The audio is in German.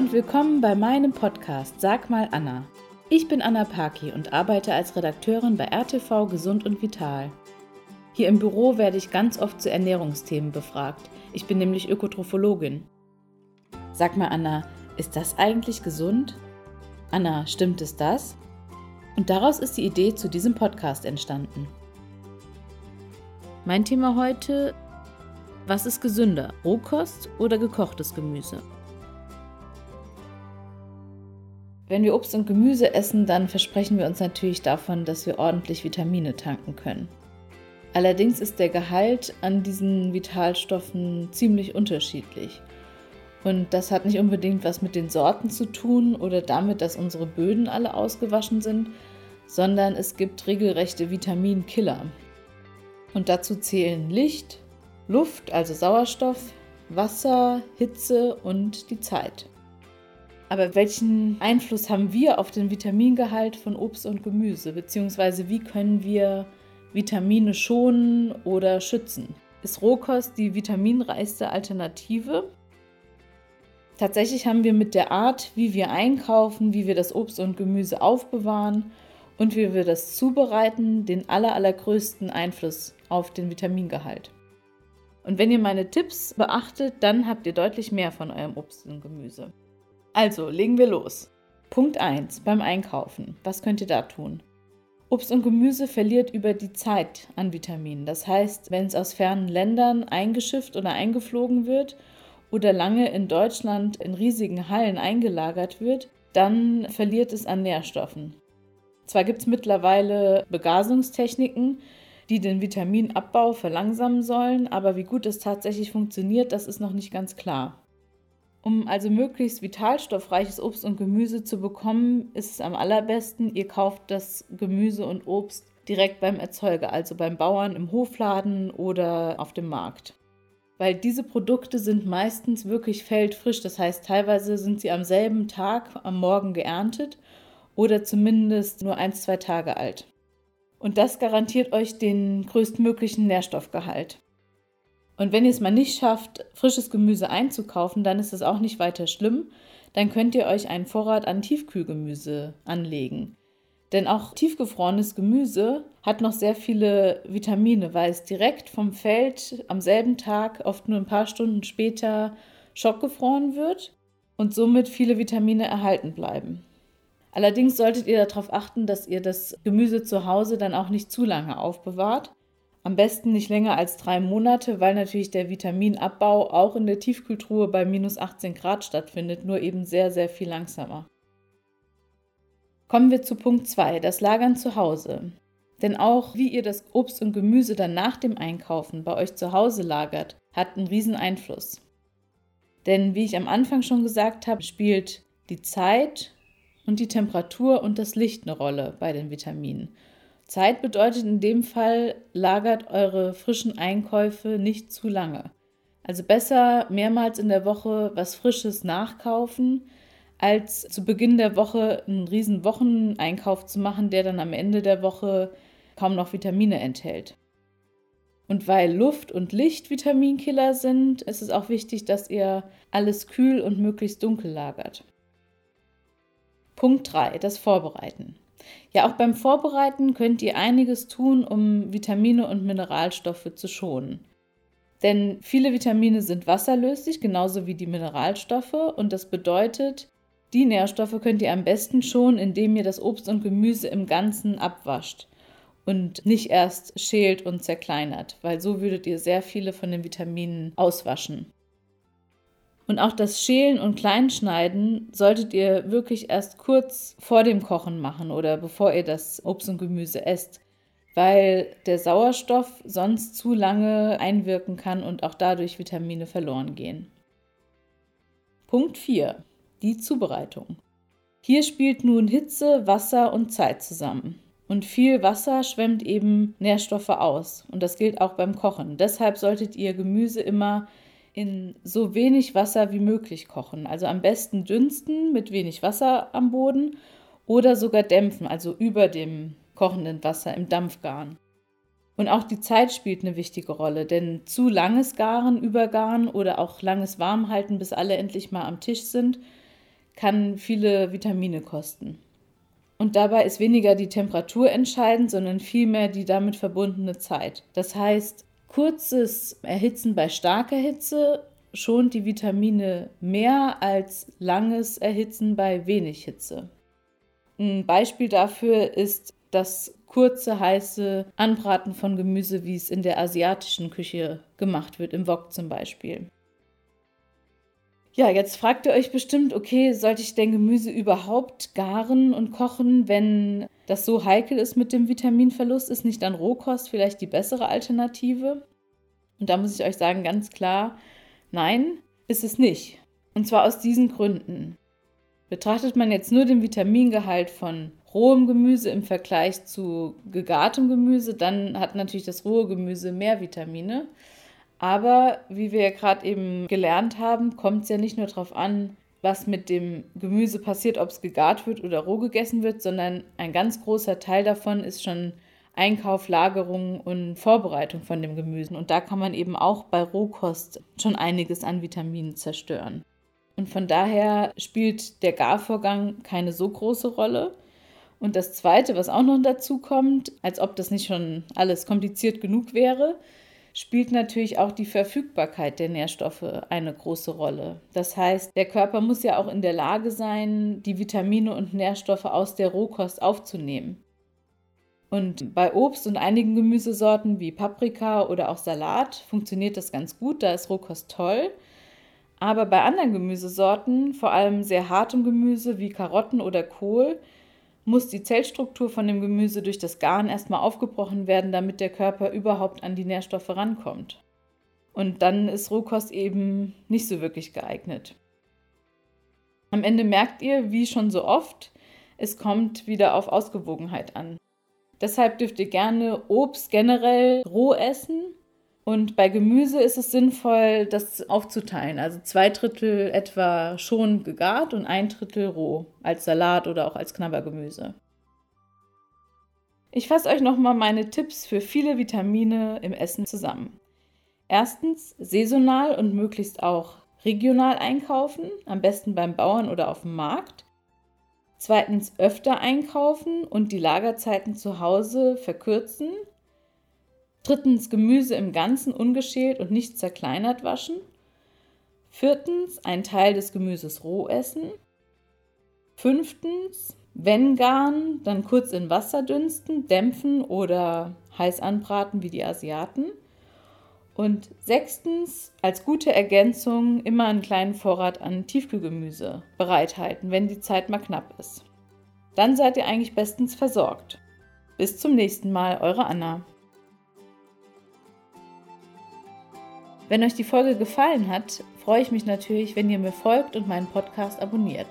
und willkommen bei meinem Podcast Sag mal Anna. Ich bin Anna Paki und arbeite als Redakteurin bei RTV Gesund und Vital. Hier im Büro werde ich ganz oft zu Ernährungsthemen befragt. Ich bin nämlich Ökotrophologin. Sag mal Anna, ist das eigentlich gesund? Anna, stimmt es das? Und daraus ist die Idee zu diesem Podcast entstanden. Mein Thema heute, was ist gesünder, Rohkost oder gekochtes Gemüse? Wenn wir Obst und Gemüse essen, dann versprechen wir uns natürlich davon, dass wir ordentlich Vitamine tanken können. Allerdings ist der Gehalt an diesen Vitalstoffen ziemlich unterschiedlich. Und das hat nicht unbedingt was mit den Sorten zu tun oder damit, dass unsere Böden alle ausgewaschen sind, sondern es gibt regelrechte Vitaminkiller. Und dazu zählen Licht, Luft, also Sauerstoff, Wasser, Hitze und die Zeit. Aber welchen Einfluss haben wir auf den Vitamingehalt von Obst und Gemüse? Beziehungsweise wie können wir Vitamine schonen oder schützen? Ist Rohkost die vitaminreichste Alternative? Tatsächlich haben wir mit der Art, wie wir einkaufen, wie wir das Obst und Gemüse aufbewahren und wie wir das zubereiten, den aller, allergrößten Einfluss auf den Vitamingehalt. Und wenn ihr meine Tipps beachtet, dann habt ihr deutlich mehr von eurem Obst und Gemüse. Also, legen wir los. Punkt 1 beim Einkaufen. Was könnt ihr da tun? Obst und Gemüse verliert über die Zeit an Vitaminen. Das heißt, wenn es aus fernen Ländern eingeschifft oder eingeflogen wird oder lange in Deutschland in riesigen Hallen eingelagert wird, dann verliert es an Nährstoffen. Zwar gibt es mittlerweile Begasungstechniken, die den Vitaminabbau verlangsamen sollen, aber wie gut es tatsächlich funktioniert, das ist noch nicht ganz klar. Um also möglichst vitalstoffreiches Obst und Gemüse zu bekommen, ist es am allerbesten, ihr kauft das Gemüse und Obst direkt beim Erzeuger, also beim Bauern im Hofladen oder auf dem Markt. Weil diese Produkte sind meistens wirklich feldfrisch, das heißt teilweise sind sie am selben Tag am Morgen geerntet oder zumindest nur ein, zwei Tage alt. Und das garantiert euch den größtmöglichen Nährstoffgehalt. Und wenn ihr es mal nicht schafft, frisches Gemüse einzukaufen, dann ist es auch nicht weiter schlimm. Dann könnt ihr euch einen Vorrat an Tiefkühlgemüse anlegen. Denn auch tiefgefrorenes Gemüse hat noch sehr viele Vitamine, weil es direkt vom Feld am selben Tag, oft nur ein paar Stunden später, schockgefroren wird und somit viele Vitamine erhalten bleiben. Allerdings solltet ihr darauf achten, dass ihr das Gemüse zu Hause dann auch nicht zu lange aufbewahrt, am besten nicht länger als drei Monate, weil natürlich der Vitaminabbau auch in der Tiefkühltruhe bei minus 18 Grad stattfindet, nur eben sehr, sehr viel langsamer. Kommen wir zu Punkt 2, das Lagern zu Hause. Denn auch wie ihr das Obst und Gemüse dann nach dem Einkaufen bei euch zu Hause lagert, hat einen riesen Einfluss. Denn wie ich am Anfang schon gesagt habe, spielt die Zeit und die Temperatur und das Licht eine Rolle bei den Vitaminen. Zeit bedeutet in dem Fall, lagert eure frischen Einkäufe nicht zu lange. Also besser mehrmals in der Woche was Frisches nachkaufen, als zu Beginn der Woche einen riesen Wocheneinkauf zu machen, der dann am Ende der Woche kaum noch Vitamine enthält. Und weil Luft und Licht Vitaminkiller sind, ist es auch wichtig, dass ihr alles kühl und möglichst dunkel lagert. Punkt 3, das Vorbereiten. Ja, auch beim Vorbereiten könnt ihr einiges tun, um Vitamine und Mineralstoffe zu schonen. Denn viele Vitamine sind wasserlöslich, genauso wie die Mineralstoffe. Und das bedeutet, die Nährstoffe könnt ihr am besten schonen, indem ihr das Obst und Gemüse im Ganzen abwascht und nicht erst schält und zerkleinert, weil so würdet ihr sehr viele von den Vitaminen auswaschen. Und auch das Schälen und Kleinschneiden solltet ihr wirklich erst kurz vor dem Kochen machen oder bevor ihr das Obst und Gemüse esst, weil der Sauerstoff sonst zu lange einwirken kann und auch dadurch Vitamine verloren gehen. Punkt 4. Die Zubereitung. Hier spielt nun Hitze, Wasser und Zeit zusammen. Und viel Wasser schwemmt eben Nährstoffe aus. Und das gilt auch beim Kochen. Deshalb solltet ihr Gemüse immer in so wenig Wasser wie möglich kochen. Also am besten dünsten mit wenig Wasser am Boden oder sogar dämpfen, also über dem kochenden Wasser im Dampfgaren. Und auch die Zeit spielt eine wichtige Rolle, denn zu langes Garen, Übergaren oder auch langes Warmhalten, bis alle endlich mal am Tisch sind, kann viele Vitamine kosten. Und dabei ist weniger die Temperatur entscheidend, sondern vielmehr die damit verbundene Zeit. Das heißt, kurzes Erhitzen bei starker Hitze schont die Vitamine mehr als langes Erhitzen bei wenig Hitze. Ein Beispiel dafür ist das kurze, heiße Anbraten von Gemüse, wie es in der asiatischen Küche gemacht wird, im Wok zum Beispiel. Ja, jetzt fragt ihr euch bestimmt, okay, sollte ich denn Gemüse überhaupt garen und kochen, wenn das so heikel ist mit dem Vitaminverlust? Ist nicht dann Rohkost vielleicht die bessere Alternative? Und da muss ich euch sagen, ganz klar, nein, ist es nicht. Und zwar aus diesen Gründen. Betrachtet man jetzt nur den Vitamingehalt von rohem Gemüse im Vergleich zu gegartem Gemüse, dann hat natürlich das rohe Gemüse mehr Vitamine. Aber wie wir ja gerade eben gelernt haben, kommt es ja nicht nur darauf an, was mit dem Gemüse passiert, ob es gegart wird oder roh gegessen wird, sondern ein ganz großer Teil davon ist schon Einkauf, Lagerung und Vorbereitung von dem Gemüse. Und da kann man eben auch bei Rohkost schon einiges an Vitaminen zerstören. Und von daher spielt der Garvorgang keine so große Rolle. Und das Zweite, was auch noch dazu kommt, als ob das nicht schon alles kompliziert genug wäre, spielt natürlich auch die Verfügbarkeit der Nährstoffe eine große Rolle. Das heißt, der Körper muss ja auch in der Lage sein, die Vitamine und Nährstoffe aus der Rohkost aufzunehmen. Und bei Obst und einigen Gemüsesorten wie Paprika oder auch Salat funktioniert das ganz gut, da ist Rohkost toll. Aber bei anderen Gemüsesorten, vor allem sehr hartem Gemüse wie Karotten oder Kohl, muss die Zellstruktur von dem Gemüse durch das Garen erstmal aufgebrochen werden, damit der Körper überhaupt an die Nährstoffe rankommt. Und dann ist Rohkost eben nicht so wirklich geeignet. Am Ende merkt ihr, wie schon so oft, es kommt wieder auf Ausgewogenheit an. Deshalb dürft ihr gerne Obst generell roh essen und bei Gemüse ist es sinnvoll, das aufzuteilen. Also zwei Drittel etwa schon gegart und ein Drittel roh, als Salat oder auch als Knabbergemüse. Ich fasse euch nochmal meine Tipps für viele Vitamine im Essen zusammen. Erstens saisonal und möglichst auch regional einkaufen, am besten beim Bauern oder auf dem Markt. Zweitens öfter einkaufen und die Lagerzeiten zu Hause verkürzen, Drittens Gemüse im Ganzen ungeschält und nicht zerkleinert waschen. Viertens ein Teil des Gemüses roh essen. Fünftens, wenn garen, dann kurz in Wasser dünsten, dämpfen oder heiß anbraten wie die Asiaten. Und sechstens, als gute Ergänzung immer einen kleinen Vorrat an Tiefkühlgemüse bereithalten, wenn die Zeit mal knapp ist. Dann seid ihr eigentlich bestens versorgt. Bis zum nächsten Mal, eure Anna. Wenn euch die Folge gefallen hat, freue ich mich natürlich, wenn ihr mir folgt und meinen Podcast abonniert.